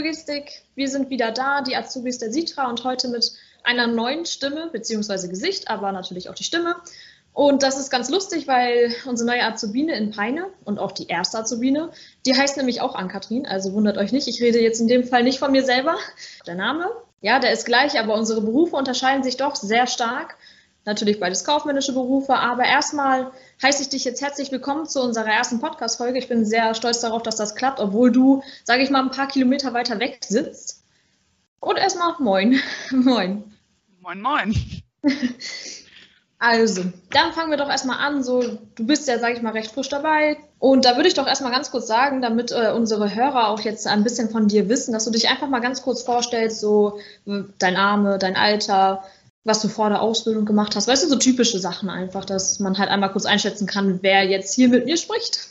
Logistik. Wir sind wieder da, die Azubis der Sitra und heute mit einer neuen Stimme bzw. Gesicht, aber natürlich auch die Stimme. Und das ist ganz lustig, weil unsere neue Azubine in Peine und auch die erste Azubine, die heißt nämlich auch Ann-Kathrin, also wundert euch nicht, ich rede jetzt in dem Fall nicht von mir selber. Der Name, ja, der ist gleich, aber unsere Berufe unterscheiden sich doch sehr stark. Natürlich beides kaufmännische Berufe, aber erstmal heiße ich dich jetzt herzlich willkommen zu unserer ersten Podcast-Folge. Ich bin sehr stolz darauf, dass das klappt, obwohl du, sage ich mal, ein paar Kilometer weiter weg sitzt. Und erstmal moin. moin. Moin, moin. Also, dann fangen wir doch erstmal an. So, du bist ja, sage ich mal, recht frisch dabei. Und da würde ich doch erstmal ganz kurz sagen, damit äh, unsere Hörer auch jetzt ein bisschen von dir wissen, dass du dich einfach mal ganz kurz vorstellst, so dein Name, dein Alter, was du vor der Ausbildung gemacht hast. Weißt du, so typische Sachen einfach, dass man halt einmal kurz einschätzen kann, wer jetzt hier mit mir spricht.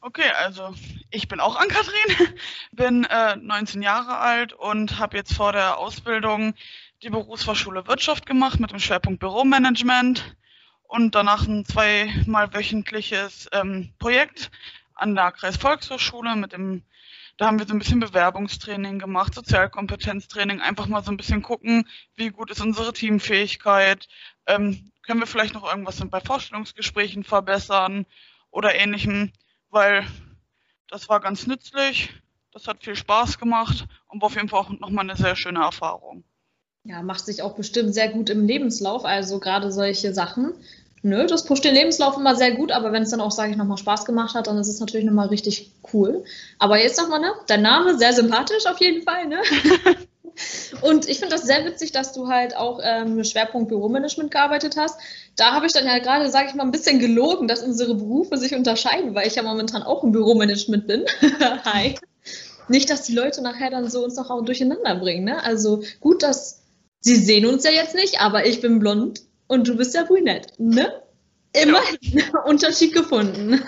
Okay, also ich bin auch Ann-Kathrin, bin äh, 19 Jahre alt und habe jetzt vor der Ausbildung die Berufsfachschule Wirtschaft gemacht mit dem Schwerpunkt Büromanagement und danach ein zweimal wöchentliches ähm, Projekt an der Kreisvolkshochschule mit dem, da haben wir so ein bisschen Bewerbungstraining gemacht, Sozialkompetenztraining, einfach mal so ein bisschen gucken, wie gut ist unsere Teamfähigkeit, ähm, können wir vielleicht noch irgendwas bei Vorstellungsgesprächen verbessern oder ähnlichem, weil das war ganz nützlich, das hat viel Spaß gemacht und war auf jeden Fall auch nochmal eine sehr schöne Erfahrung. Ja, macht sich auch bestimmt sehr gut im Lebenslauf, also gerade solche Sachen. Nö, das pusht den Lebenslauf immer sehr gut, aber wenn es dann auch, sage ich, nochmal Spaß gemacht hat, dann ist es natürlich nochmal richtig cool. Aber jetzt nochmal, ne? Dein Name, sehr sympathisch auf jeden Fall, ne? Und ich finde das sehr witzig, dass du halt auch ähm, Schwerpunkt Büromanagement gearbeitet hast. Da habe ich dann ja gerade, sage ich mal, ein bisschen gelogen, dass unsere Berufe sich unterscheiden, weil ich ja momentan auch im Büromanagement bin. Hi. Nicht, dass die Leute nachher dann so uns noch auch durcheinander bringen. Ne? Also gut, dass Sie sehen uns ja jetzt nicht, aber ich bin blond und du bist ja brünett, ne? Immerhin ja. Unterschied gefunden.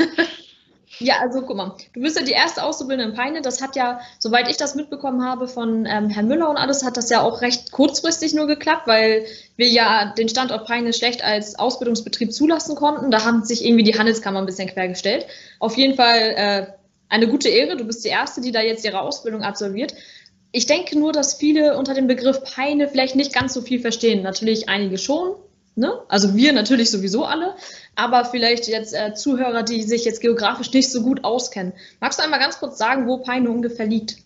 ja, also guck mal, du bist ja die erste Auszubildende in Peine. Das hat ja, soweit ich das mitbekommen habe von ähm, Herrn Müller und alles, hat das ja auch recht kurzfristig nur geklappt, weil wir ja den Standort Peine schlecht als Ausbildungsbetrieb zulassen konnten. Da haben sich irgendwie die Handelskammer ein bisschen quergestellt. Auf jeden Fall äh, eine gute Ehre. Du bist die Erste, die da jetzt ihre Ausbildung absolviert. Ich denke nur, dass viele unter dem Begriff Peine vielleicht nicht ganz so viel verstehen. Natürlich einige schon, ne? also wir natürlich sowieso alle, aber vielleicht jetzt äh, Zuhörer, die sich jetzt geografisch nicht so gut auskennen. Magst du einmal ganz kurz sagen, wo Peine ungefähr liegt?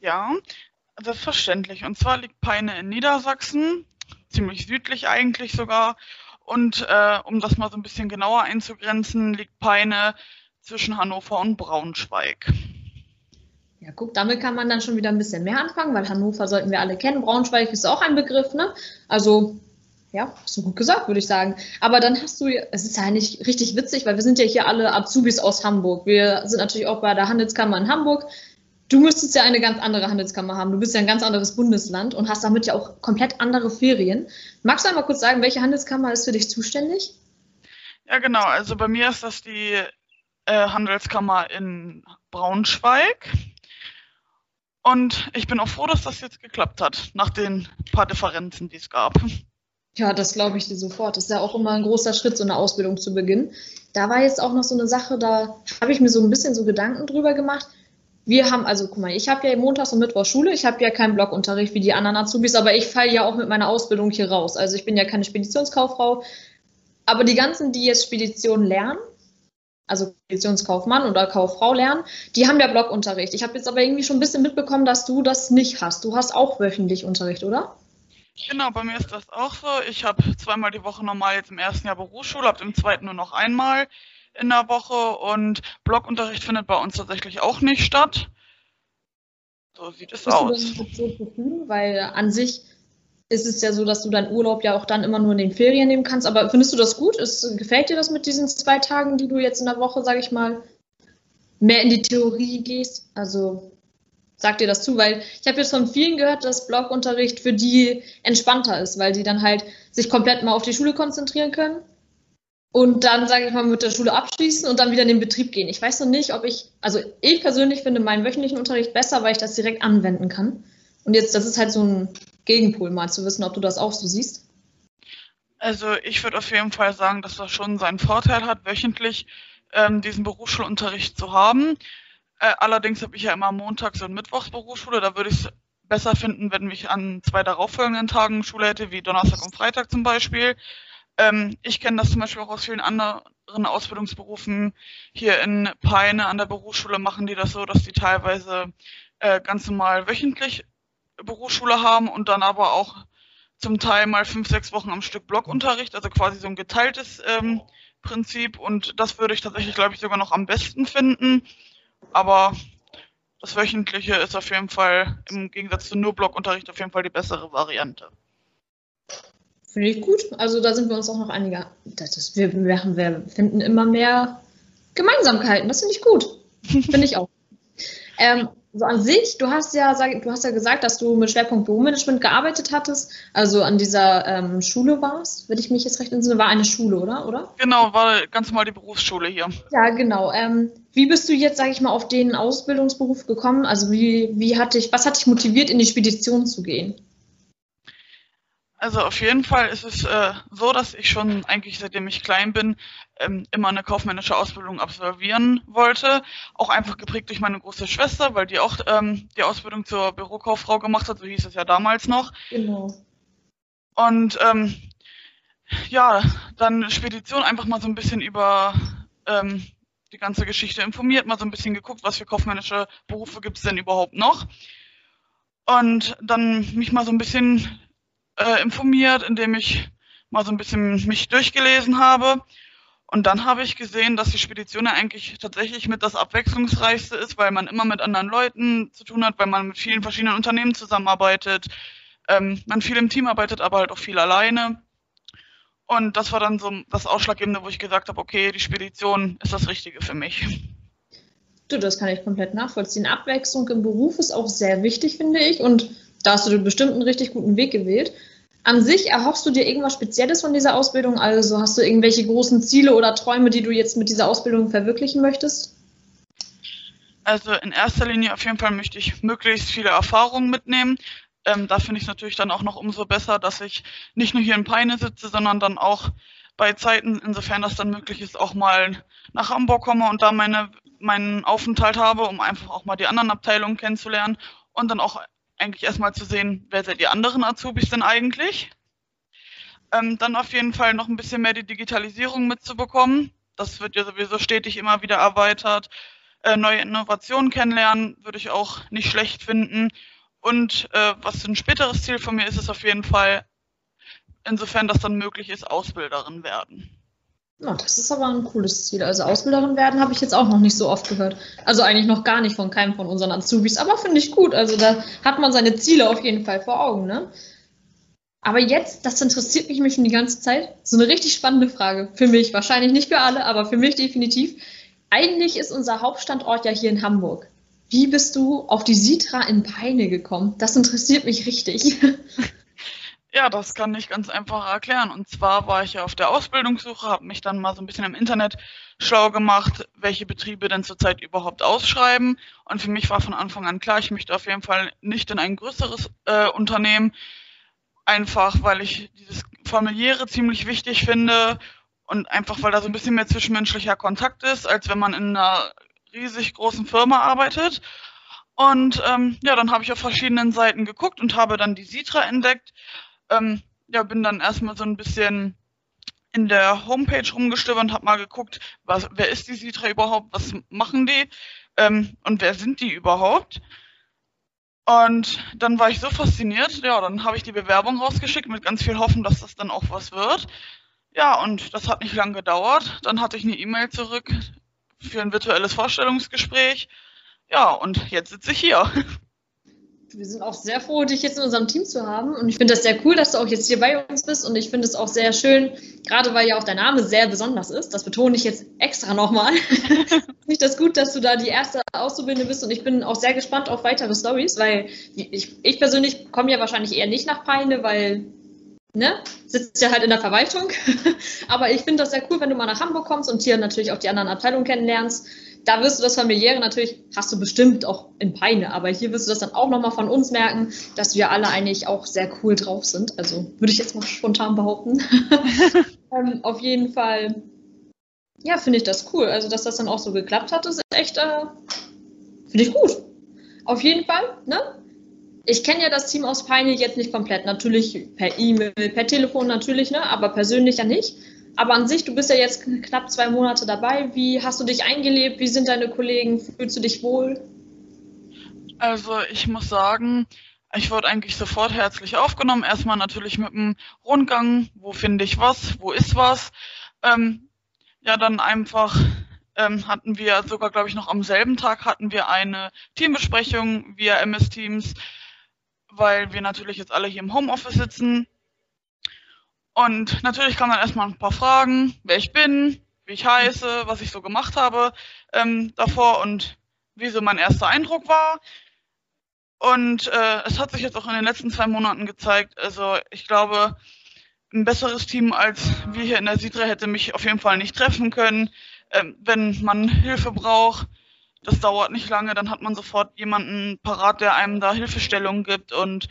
Ja, selbstverständlich. Und zwar liegt Peine in Niedersachsen, ziemlich südlich eigentlich sogar. Und äh, um das mal so ein bisschen genauer einzugrenzen, liegt Peine zwischen Hannover und Braunschweig. Ja, guck, damit kann man dann schon wieder ein bisschen mehr anfangen, weil Hannover sollten wir alle kennen. Braunschweig ist auch ein Begriff, ne? Also, ja, hast du gut gesagt, würde ich sagen. Aber dann hast du, es ist ja eigentlich richtig witzig, weil wir sind ja hier alle Azubis aus Hamburg. Wir sind natürlich auch bei der Handelskammer in Hamburg. Du müsstest ja eine ganz andere Handelskammer haben. Du bist ja ein ganz anderes Bundesland und hast damit ja auch komplett andere Ferien. Magst du einmal kurz sagen, welche Handelskammer ist für dich zuständig? Ja, genau. Also bei mir ist das die äh, Handelskammer in Braunschweig. Und ich bin auch froh, dass das jetzt geklappt hat, nach den paar Differenzen, die es gab. Ja, das glaube ich dir sofort. Das ist ja auch immer ein großer Schritt, so eine Ausbildung zu beginnen. Da war jetzt auch noch so eine Sache, da habe ich mir so ein bisschen so Gedanken drüber gemacht. Wir haben, also guck mal, ich habe ja montags und Mittwoch Schule, ich habe ja keinen Blockunterricht wie die anderen Azubis, aber ich falle ja auch mit meiner Ausbildung hier raus. Also ich bin ja keine Speditionskauffrau. Aber die ganzen, die jetzt Spedition lernen, also Speditionskaufmann oder Kauffrau lernen, die haben ja Blockunterricht. Ich habe jetzt aber irgendwie schon ein bisschen mitbekommen, dass du das nicht hast. Du hast auch wöchentlich Unterricht, oder? Genau, bei mir ist das auch so. Ich habe zweimal die Woche normal jetzt im ersten Jahr Berufsschule, ab dem zweiten nur noch einmal in der Woche und Blockunterricht findet bei uns tatsächlich auch nicht statt. So sieht es Bist aus. Du so zufrieden? Weil an sich ist es ja so, dass du deinen Urlaub ja auch dann immer nur in den Ferien nehmen kannst. Aber findest du das gut? Ist, gefällt dir das mit diesen zwei Tagen, die du jetzt in der Woche, sage ich mal, mehr in die Theorie gehst? Also sag dir das zu, weil ich habe jetzt von vielen gehört, dass Blogunterricht für die entspannter ist, weil die dann halt sich komplett mal auf die Schule konzentrieren können und dann, sage ich mal, mit der Schule abschließen und dann wieder in den Betrieb gehen. Ich weiß noch nicht, ob ich, also ich persönlich finde meinen wöchentlichen Unterricht besser, weil ich das direkt anwenden kann. Und jetzt, das ist halt so ein Gegenpol, mal zu wissen, ob du das auch so siehst. Also ich würde auf jeden Fall sagen, dass das schon seinen Vorteil hat, wöchentlich ähm, diesen Berufsschulunterricht zu haben. Äh, allerdings habe ich ja immer montags und mittwochs Berufsschule. Da würde ich es besser finden, wenn ich an zwei darauffolgenden Tagen Schule hätte, wie Donnerstag und Freitag zum Beispiel. Ähm, ich kenne das zum Beispiel auch aus vielen anderen Ausbildungsberufen. Hier in Peine an der Berufsschule machen die das so, dass die teilweise äh, ganz normal wöchentlich Berufsschule haben und dann aber auch zum Teil mal fünf, sechs Wochen am Stück Blockunterricht, also quasi so ein geteiltes ähm, Prinzip. Und das würde ich tatsächlich, glaube ich, sogar noch am besten finden. Aber das Wöchentliche ist auf jeden Fall im Gegensatz zu nur Blockunterricht auf jeden Fall die bessere Variante. Finde ich gut. Also da sind wir uns auch noch einiger. Das ist, wir, wir, wir finden immer mehr Gemeinsamkeiten. Das finde ich gut. Finde ich auch. ähm, so an sich, du hast ja, du hast ja gesagt, dass du mit Schwerpunkt Büromanagement gearbeitet hattest, also an dieser ähm, Schule warst, wenn ich mich jetzt recht entsinne, war eine Schule, oder? oder? Genau, war ganz normal die Berufsschule hier. Ja, genau. Ähm, wie bist du jetzt, sage ich mal, auf den Ausbildungsberuf gekommen? Also wie, wie hat dich, was hat dich motiviert, in die Spedition zu gehen? Also auf jeden Fall ist es äh, so, dass ich schon eigentlich seitdem ich klein bin ähm, immer eine kaufmännische Ausbildung absolvieren wollte. Auch einfach geprägt durch meine große Schwester, weil die auch ähm, die Ausbildung zur Bürokauffrau gemacht hat, so hieß es ja damals noch. Genau. Und ähm, ja, dann Spedition einfach mal so ein bisschen über ähm, die ganze Geschichte informiert, mal so ein bisschen geguckt, was für kaufmännische Berufe gibt es denn überhaupt noch. Und dann mich mal so ein bisschen äh, informiert, indem ich mal so ein bisschen mich durchgelesen habe. Und dann habe ich gesehen, dass die Spedition ja eigentlich tatsächlich mit das abwechslungsreichste ist, weil man immer mit anderen Leuten zu tun hat, weil man mit vielen verschiedenen Unternehmen zusammenarbeitet, ähm, man viel im Team arbeitet, aber halt auch viel alleine. Und das war dann so das Ausschlaggebende, wo ich gesagt habe, okay, die Spedition ist das Richtige für mich. Du, das kann ich komplett nachvollziehen. Abwechslung im Beruf ist auch sehr wichtig, finde ich. Und da hast du bestimmt einen richtig guten Weg gewählt. An sich erhoffst du dir irgendwas Spezielles von dieser Ausbildung? Also hast du irgendwelche großen Ziele oder Träume, die du jetzt mit dieser Ausbildung verwirklichen möchtest? Also in erster Linie auf jeden Fall möchte ich möglichst viele Erfahrungen mitnehmen. Ähm, da finde ich es natürlich dann auch noch umso besser, dass ich nicht nur hier in Peine sitze, sondern dann auch bei Zeiten, insofern das dann möglich ist, auch mal nach Hamburg komme und da meine, meinen Aufenthalt habe, um einfach auch mal die anderen Abteilungen kennenzulernen und dann auch eigentlich erstmal zu sehen, wer seid die anderen Azubis denn eigentlich? Ähm, dann auf jeden Fall noch ein bisschen mehr die Digitalisierung mitzubekommen. Das wird ja sowieso stetig immer wieder erweitert. Äh, neue Innovationen kennenlernen würde ich auch nicht schlecht finden. Und äh, was ein späteres Ziel von mir ist, ist auf jeden Fall, insofern das dann möglich ist, Ausbilderin werden. Oh, das ist aber ein cooles Ziel. Also Ausbilderin werden habe ich jetzt auch noch nicht so oft gehört. Also eigentlich noch gar nicht von keinem von unseren Azubis, aber finde ich gut. Also da hat man seine Ziele auf jeden Fall vor Augen, ne? Aber jetzt, das interessiert mich schon die ganze Zeit. So eine richtig spannende Frage. Für mich, wahrscheinlich nicht für alle, aber für mich definitiv. Eigentlich ist unser Hauptstandort ja hier in Hamburg. Wie bist du auf die Sitra in Peine gekommen? Das interessiert mich richtig. Ja, das kann ich ganz einfach erklären. Und zwar war ich ja auf der Ausbildungssuche, habe mich dann mal so ein bisschen im Internet schlau gemacht, welche Betriebe denn zurzeit überhaupt ausschreiben. Und für mich war von Anfang an klar, ich möchte auf jeden Fall nicht in ein größeres äh, Unternehmen, einfach weil ich dieses familiäre ziemlich wichtig finde und einfach weil da so ein bisschen mehr zwischenmenschlicher Kontakt ist, als wenn man in einer riesig großen Firma arbeitet. Und ähm, ja, dann habe ich auf verschiedenen Seiten geguckt und habe dann die Sitra entdeckt ähm, ja, bin dann erstmal so ein bisschen in der Homepage rumgestöbert und habe mal geguckt, was, wer ist die Sitra überhaupt, was machen die ähm, und wer sind die überhaupt. Und dann war ich so fasziniert, ja, dann habe ich die Bewerbung rausgeschickt mit ganz viel Hoffen, dass das dann auch was wird. Ja, und das hat nicht lange gedauert. Dann hatte ich eine E-Mail zurück für ein virtuelles Vorstellungsgespräch. Ja, und jetzt sitze ich hier. wir sind auch sehr froh, dich jetzt in unserem Team zu haben. Und ich finde das sehr cool, dass du auch jetzt hier bei uns bist. Und ich finde es auch sehr schön, gerade weil ja auch dein Name sehr besonders ist. Das betone ich jetzt extra nochmal. finde ich das gut, dass du da die erste Auszubildende bist. Und ich bin auch sehr gespannt auf weitere Stories, weil ich, ich persönlich komme ja wahrscheinlich eher nicht nach Peine, weil ne, sitzt ja halt in der Verwaltung. Aber ich finde das sehr cool, wenn du mal nach Hamburg kommst und hier natürlich auch die anderen Abteilungen kennenlernst da wirst du das familiäre natürlich, hast du bestimmt auch in Peine, aber hier wirst du das dann auch nochmal von uns merken, dass wir alle eigentlich auch sehr cool drauf sind. Also würde ich jetzt mal spontan behaupten. ähm, auf jeden Fall, ja, finde ich das cool. Also, dass das dann auch so geklappt hat, ist echt, äh, Finde ich gut. Auf jeden Fall, ne? Ich kenne ja das Team aus Pioneer jetzt nicht komplett. Natürlich per E-Mail, per Telefon natürlich, ne? Aber persönlich ja nicht. Aber an sich, du bist ja jetzt knapp zwei Monate dabei. Wie hast du dich eingelebt? Wie sind deine Kollegen? Fühlst du dich wohl? Also ich muss sagen, ich wurde eigentlich sofort herzlich aufgenommen. Erstmal natürlich mit einem Rundgang, wo finde ich was, wo ist was. Ähm, ja, dann einfach ähm, hatten wir sogar, glaube ich, noch am selben Tag hatten wir eine Teambesprechung via MS Teams, weil wir natürlich jetzt alle hier im Homeoffice sitzen und natürlich kamen dann erstmal ein paar Fragen, wer ich bin, wie ich heiße, was ich so gemacht habe ähm, davor und wie so mein erster Eindruck war. Und äh, es hat sich jetzt auch in den letzten zwei Monaten gezeigt. Also ich glaube, ein besseres Team als wir hier in der Sidra hätte mich auf jeden Fall nicht treffen können. Ähm, wenn man Hilfe braucht, das dauert nicht lange, dann hat man sofort jemanden parat, der einem da Hilfestellung gibt und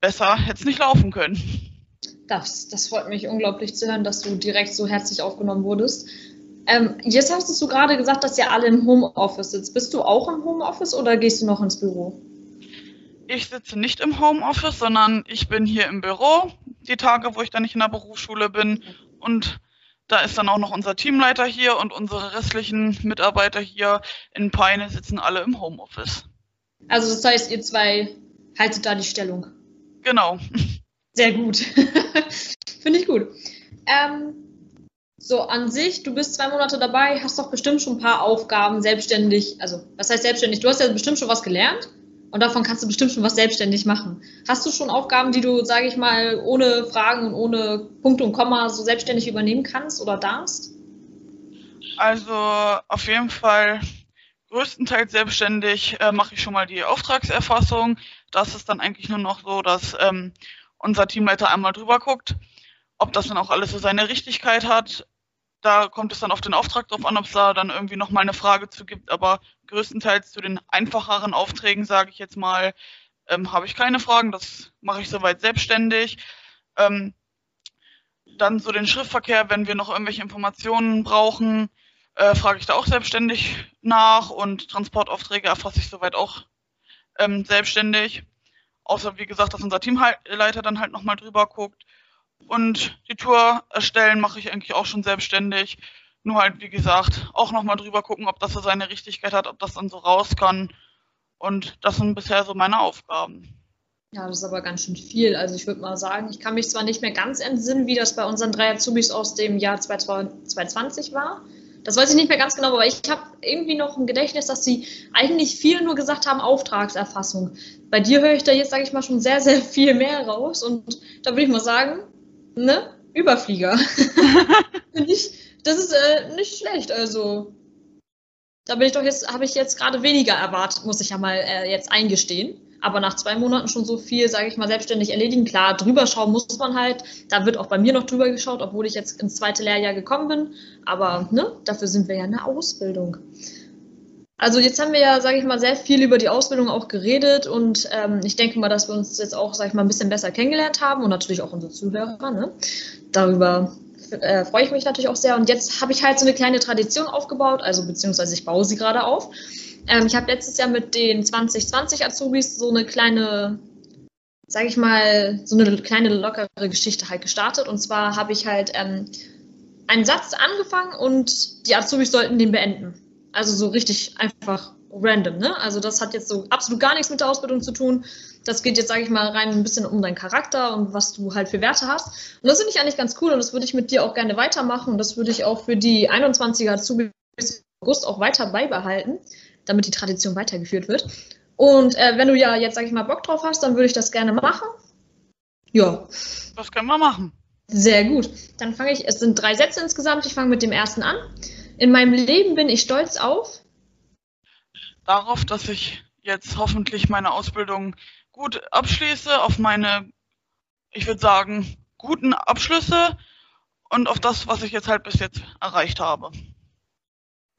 besser hätte es nicht laufen können. Das, das freut mich unglaublich zu hören, dass du direkt so herzlich aufgenommen wurdest. Ähm, jetzt hast du gerade gesagt, dass ihr alle im Homeoffice sitzt. Bist du auch im Homeoffice oder gehst du noch ins Büro? Ich sitze nicht im Homeoffice, sondern ich bin hier im Büro, die Tage, wo ich dann nicht in der Berufsschule bin. Und da ist dann auch noch unser Teamleiter hier und unsere restlichen Mitarbeiter hier in Peine sitzen alle im Homeoffice. Also das heißt, ihr zwei haltet da die Stellung. Genau. Sehr gut. Finde ich gut. Ähm, so, an sich, du bist zwei Monate dabei, hast doch bestimmt schon ein paar Aufgaben selbstständig, also was heißt selbstständig? Du hast ja bestimmt schon was gelernt und davon kannst du bestimmt schon was selbstständig machen. Hast du schon Aufgaben, die du, sage ich mal, ohne Fragen und ohne Punkte und Komma so selbstständig übernehmen kannst oder darfst? Also auf jeden Fall größtenteils selbstständig äh, mache ich schon mal die Auftragserfassung. Das ist dann eigentlich nur noch so, dass ähm, unser Teamleiter einmal drüber guckt, ob das dann auch alles so seine Richtigkeit hat. Da kommt es dann auf den Auftrag drauf an, ob es da dann irgendwie nochmal eine Frage zu gibt. Aber größtenteils zu den einfacheren Aufträgen, sage ich jetzt mal, ähm, habe ich keine Fragen. Das mache ich soweit selbstständig. Ähm, dann so den Schriftverkehr, wenn wir noch irgendwelche Informationen brauchen, äh, frage ich da auch selbstständig nach und Transportaufträge erfasse ich soweit auch ähm, selbstständig. Außer, wie gesagt, dass unser Teamleiter dann halt nochmal drüber guckt. Und die Tour erstellen mache ich eigentlich auch schon selbstständig. Nur halt, wie gesagt, auch nochmal drüber gucken, ob das so seine Richtigkeit hat, ob das dann so raus kann. Und das sind bisher so meine Aufgaben. Ja, das ist aber ganz schön viel. Also ich würde mal sagen, ich kann mich zwar nicht mehr ganz entsinnen, wie das bei unseren drei Azubis aus dem Jahr 2020 war. Das weiß ich nicht mehr ganz genau, aber ich habe irgendwie noch im Gedächtnis, dass sie eigentlich viel nur gesagt haben, Auftragserfassung. Bei dir höre ich da jetzt, sage ich mal, schon sehr, sehr viel mehr raus. Und da würde ich mal sagen, ne, Überflieger. das ist äh, nicht schlecht. Also da bin ich doch jetzt, habe ich jetzt gerade weniger erwartet, muss ich ja mal äh, jetzt eingestehen aber nach zwei Monaten schon so viel, sage ich mal, selbstständig erledigen. Klar, drüber schauen muss man halt. Da wird auch bei mir noch drüber geschaut, obwohl ich jetzt ins zweite Lehrjahr gekommen bin. Aber ne, dafür sind wir ja in der Ausbildung. Also jetzt haben wir ja, sage ich mal, sehr viel über die Ausbildung auch geredet und ähm, ich denke mal, dass wir uns jetzt auch, sage ich mal, ein bisschen besser kennengelernt haben und natürlich auch unsere Zuhörer. Ne? Darüber äh, freue ich mich natürlich auch sehr. Und jetzt habe ich halt so eine kleine Tradition aufgebaut, also beziehungsweise ich baue sie gerade auf. Ähm, ich habe letztes Jahr mit den 2020 Azubis so eine kleine, sage ich mal, so eine kleine lockere Geschichte halt gestartet. Und zwar habe ich halt ähm, einen Satz angefangen und die Azubis sollten den beenden. Also so richtig einfach random, ne? Also das hat jetzt so absolut gar nichts mit der Ausbildung zu tun. Das geht jetzt, sage ich mal, rein ein bisschen um deinen Charakter und was du halt für Werte hast. Und das finde ich eigentlich ganz cool und das würde ich mit dir auch gerne weitermachen und das würde ich auch für die 21er Azubis August auch weiter beibehalten damit die Tradition weitergeführt wird. Und äh, wenn du ja jetzt, sag ich mal, Bock drauf hast, dann würde ich das gerne machen. Ja. Das können wir machen. Sehr gut. Dann fange ich, es sind drei Sätze insgesamt, ich fange mit dem ersten an. In meinem Leben bin ich stolz auf. Darauf, dass ich jetzt hoffentlich meine Ausbildung gut abschließe, auf meine, ich würde sagen, guten Abschlüsse und auf das, was ich jetzt halt bis jetzt erreicht habe.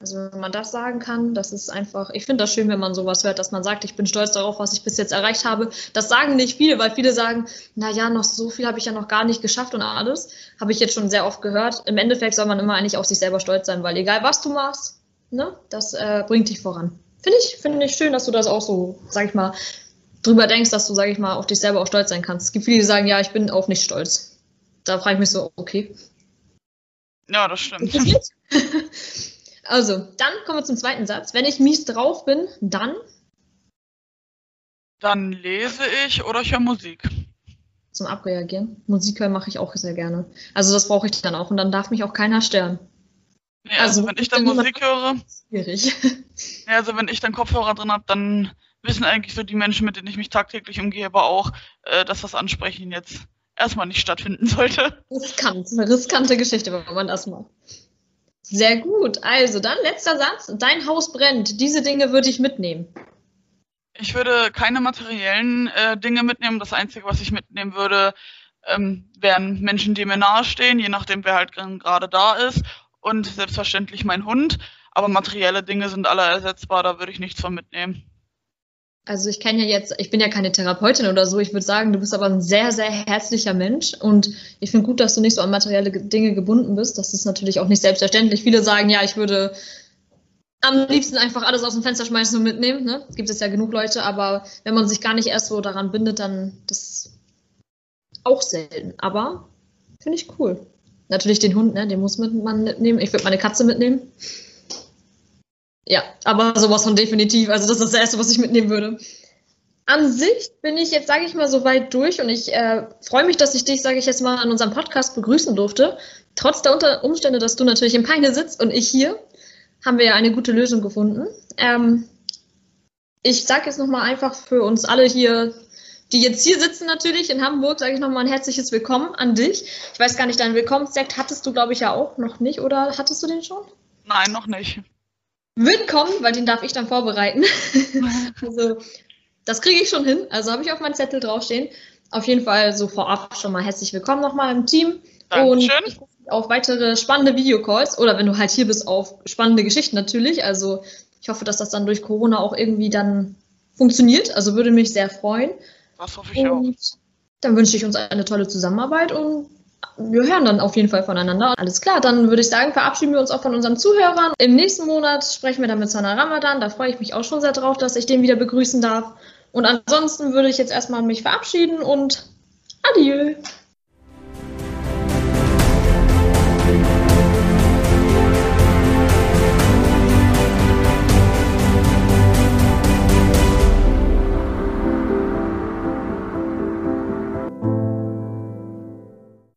Also wenn man das sagen kann, das ist einfach, ich finde das schön, wenn man sowas hört, dass man sagt, ich bin stolz darauf, was ich bis jetzt erreicht habe. Das sagen nicht viele, weil viele sagen, na ja, noch so viel habe ich ja noch gar nicht geschafft und alles. Habe ich jetzt schon sehr oft gehört. Im Endeffekt soll man immer eigentlich auf sich selber stolz sein, weil egal was du machst, ne, das äh, bringt dich voran. finde ich, finde ich schön, dass du das auch so, sag ich mal, drüber denkst, dass du, sag ich mal, auf dich selber auch stolz sein kannst. Es gibt viele, die sagen, ja, ich bin auch nicht stolz. Da frage ich mich so, okay. Ja, das stimmt. also, dann kommen wir zum zweiten Satz. Wenn ich mies drauf bin, dann? Dann lese ich oder ich höre Musik. Zum Abreagieren. Musik hören mache ich auch sehr gerne. Also das brauche ich dann auch und dann darf mich auch keiner stören. Ja, also, also wenn ich dann Musik höre. Schwierig. Ja, also wenn ich dann Kopfhörer drin habe, dann wissen eigentlich so die Menschen, mit denen ich mich tagtäglich umgehe, aber auch, äh, dass das Ansprechen jetzt erstmal nicht stattfinden sollte. Riskant, eine riskante Geschichte, wenn man das macht. Sehr gut. Also dann letzter Satz. Dein Haus brennt. Diese Dinge würde ich mitnehmen. Ich würde keine materiellen äh, Dinge mitnehmen. Das Einzige, was ich mitnehmen würde, ähm, wären Menschen, die mir nahestehen, je nachdem, wer halt gerade da ist. Und selbstverständlich mein Hund. Aber materielle Dinge sind alle ersetzbar, da würde ich nichts von mitnehmen. Also ich kenne ja jetzt, ich bin ja keine Therapeutin oder so, ich würde sagen, du bist aber ein sehr, sehr herzlicher Mensch und ich finde gut, dass du nicht so an materielle Dinge gebunden bist. Das ist natürlich auch nicht selbstverständlich. Viele sagen, ja, ich würde am liebsten einfach alles aus dem Fenster schmeißen und mitnehmen. Ne? Gibt es ja genug Leute, aber wenn man sich gar nicht erst so daran bindet, dann das auch selten. Aber finde ich cool. Natürlich den Hund, ne? den muss man mitnehmen. Ich würde meine Katze mitnehmen. Ja, aber sowas von definitiv. Also das ist das Erste, was ich mitnehmen würde. An sich bin ich jetzt, sage ich mal, so weit durch und ich äh, freue mich, dass ich dich, sage ich jetzt mal, an unserem Podcast begrüßen durfte. Trotz der Umstände, dass du natürlich in Peine sitzt und ich hier, haben wir ja eine gute Lösung gefunden. Ähm, ich sage jetzt nochmal einfach für uns alle hier, die jetzt hier sitzen natürlich in Hamburg, sage ich nochmal ein herzliches Willkommen an dich. Ich weiß gar nicht, deinen Willkommenssekt hattest du, glaube ich, ja auch noch nicht, oder hattest du den schon? Nein, noch nicht wird kommen, weil den darf ich dann vorbereiten. also das kriege ich schon hin. Also habe ich auf meinem Zettel draufstehen. Auf jeden Fall so vorab schon mal herzlich willkommen nochmal im Team. Dankeschön. Und ich auf weitere spannende Videocalls oder wenn du halt hier bist, auf spannende Geschichten natürlich. Also ich hoffe, dass das dann durch Corona auch irgendwie dann funktioniert. Also würde mich sehr freuen. Das hoffe ich und auch. Dann wünsche ich uns eine tolle Zusammenarbeit und wir hören dann auf jeden Fall voneinander. Alles klar, dann würde ich sagen, verabschieden wir uns auch von unseren Zuhörern. Im nächsten Monat sprechen wir dann mit Sana Ramadan. Da freue ich mich auch schon sehr drauf, dass ich den wieder begrüßen darf. Und ansonsten würde ich jetzt erstmal mich verabschieden und adieu.